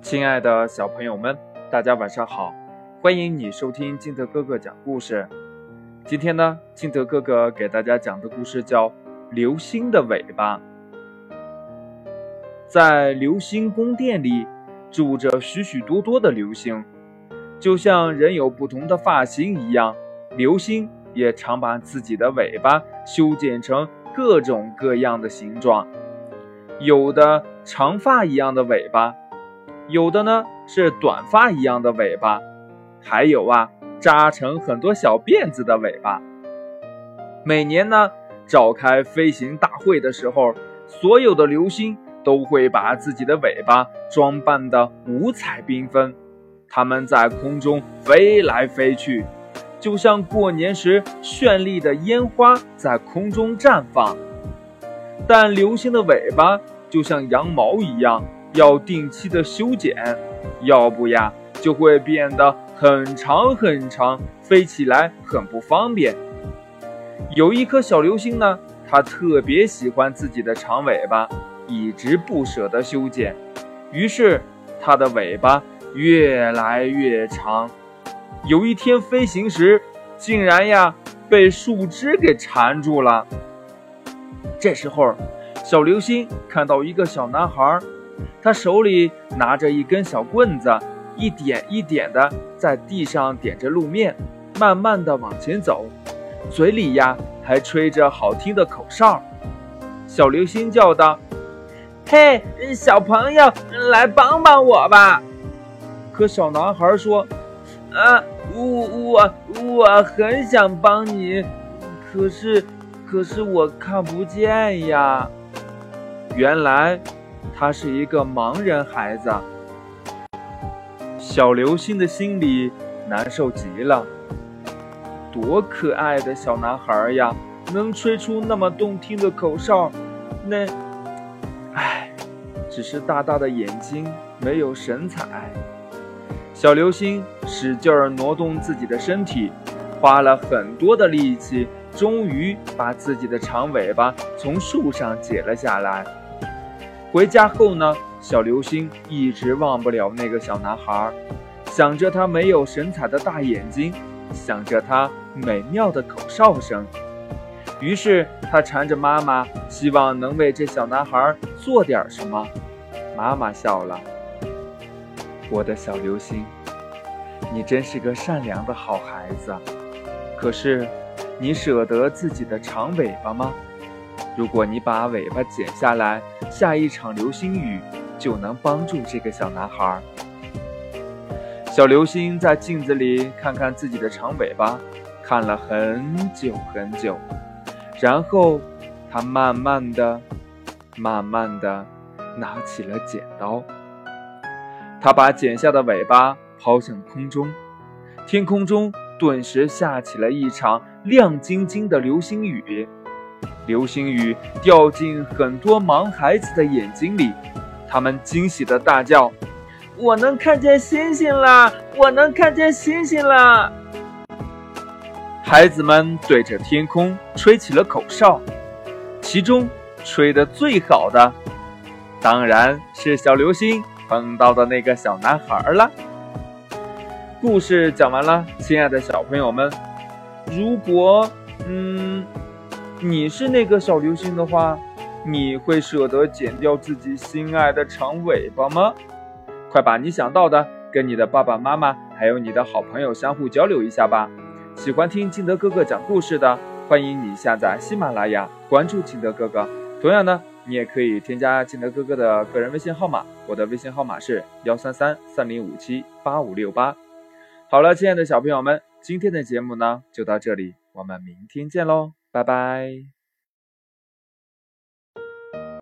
亲爱的小朋友们，大家晚上好！欢迎你收听金德哥哥讲故事。今天呢，金德哥哥给大家讲的故事叫《流星的尾巴》。在流星宫殿里，住着许许多多的流星，就像人有不同的发型一样，流星也常把自己的尾巴修剪成各种各样的形状，有的长发一样的尾巴。有的呢是短发一样的尾巴，还有啊扎成很多小辫子的尾巴。每年呢召开飞行大会的时候，所有的流星都会把自己的尾巴装扮得五彩缤纷，它们在空中飞来飞去，就像过年时绚丽的烟花在空中绽放。但流星的尾巴就像羊毛一样。要定期的修剪，要不呀就会变得很长很长，飞起来很不方便。有一颗小流星呢，它特别喜欢自己的长尾巴，一直不舍得修剪，于是它的尾巴越来越长。有一天飞行时，竟然呀被树枝给缠住了。这时候，小流星看到一个小男孩。他手里拿着一根小棍子，一点一点的在地上点着路面，慢慢的往前走，嘴里呀还吹着好听的口哨。小流星叫道：“嘿，小朋友，来帮帮我吧！”可小男孩说：“啊，我我我很想帮你，可是可是我看不见呀。”原来。他是一个盲人孩子，小流星的心里难受极了。多可爱的小男孩呀，能吹出那么动听的口哨，那……唉，只是大大的眼睛没有神采。小流星使劲儿挪动自己的身体，花了很多的力气，终于把自己的长尾巴从树上解了下来。回家后呢，小流星一直忘不了那个小男孩，想着他没有神采的大眼睛，想着他美妙的口哨声，于是他缠着妈妈，希望能为这小男孩做点什么。妈妈笑了：“我的小流星，你真是个善良的好孩子。可是，你舍得自己的长尾巴吗？”如果你把尾巴剪下来，下一场流星雨就能帮助这个小男孩。小流星在镜子里看看自己的长尾巴，看了很久很久，然后他慢慢的、慢慢的拿起了剪刀。他把剪下的尾巴抛向空中，天空中顿时下起了一场亮晶晶的流星雨。流星雨掉进很多盲孩子的眼睛里，他们惊喜地大叫：“我能看见星星啦！我能看见星星啦！”孩子们对着天空吹起了口哨，其中吹得最好的，当然是小流星碰到的那个小男孩了。故事讲完了，亲爱的小朋友们，如果，嗯。你是那个小流星的话，你会舍得剪掉自己心爱的长尾巴吗？快把你想到的跟你的爸爸妈妈还有你的好朋友相互交流一下吧。喜欢听金德哥哥讲故事的，欢迎你下载喜马拉雅，关注金德哥哥。同样呢，你也可以添加金德哥哥的个人微信号码，我的微信号码是幺三三三零五七八五六八。好了，亲爱的小朋友们，今天的节目呢就到这里，我们明天见喽。拜拜。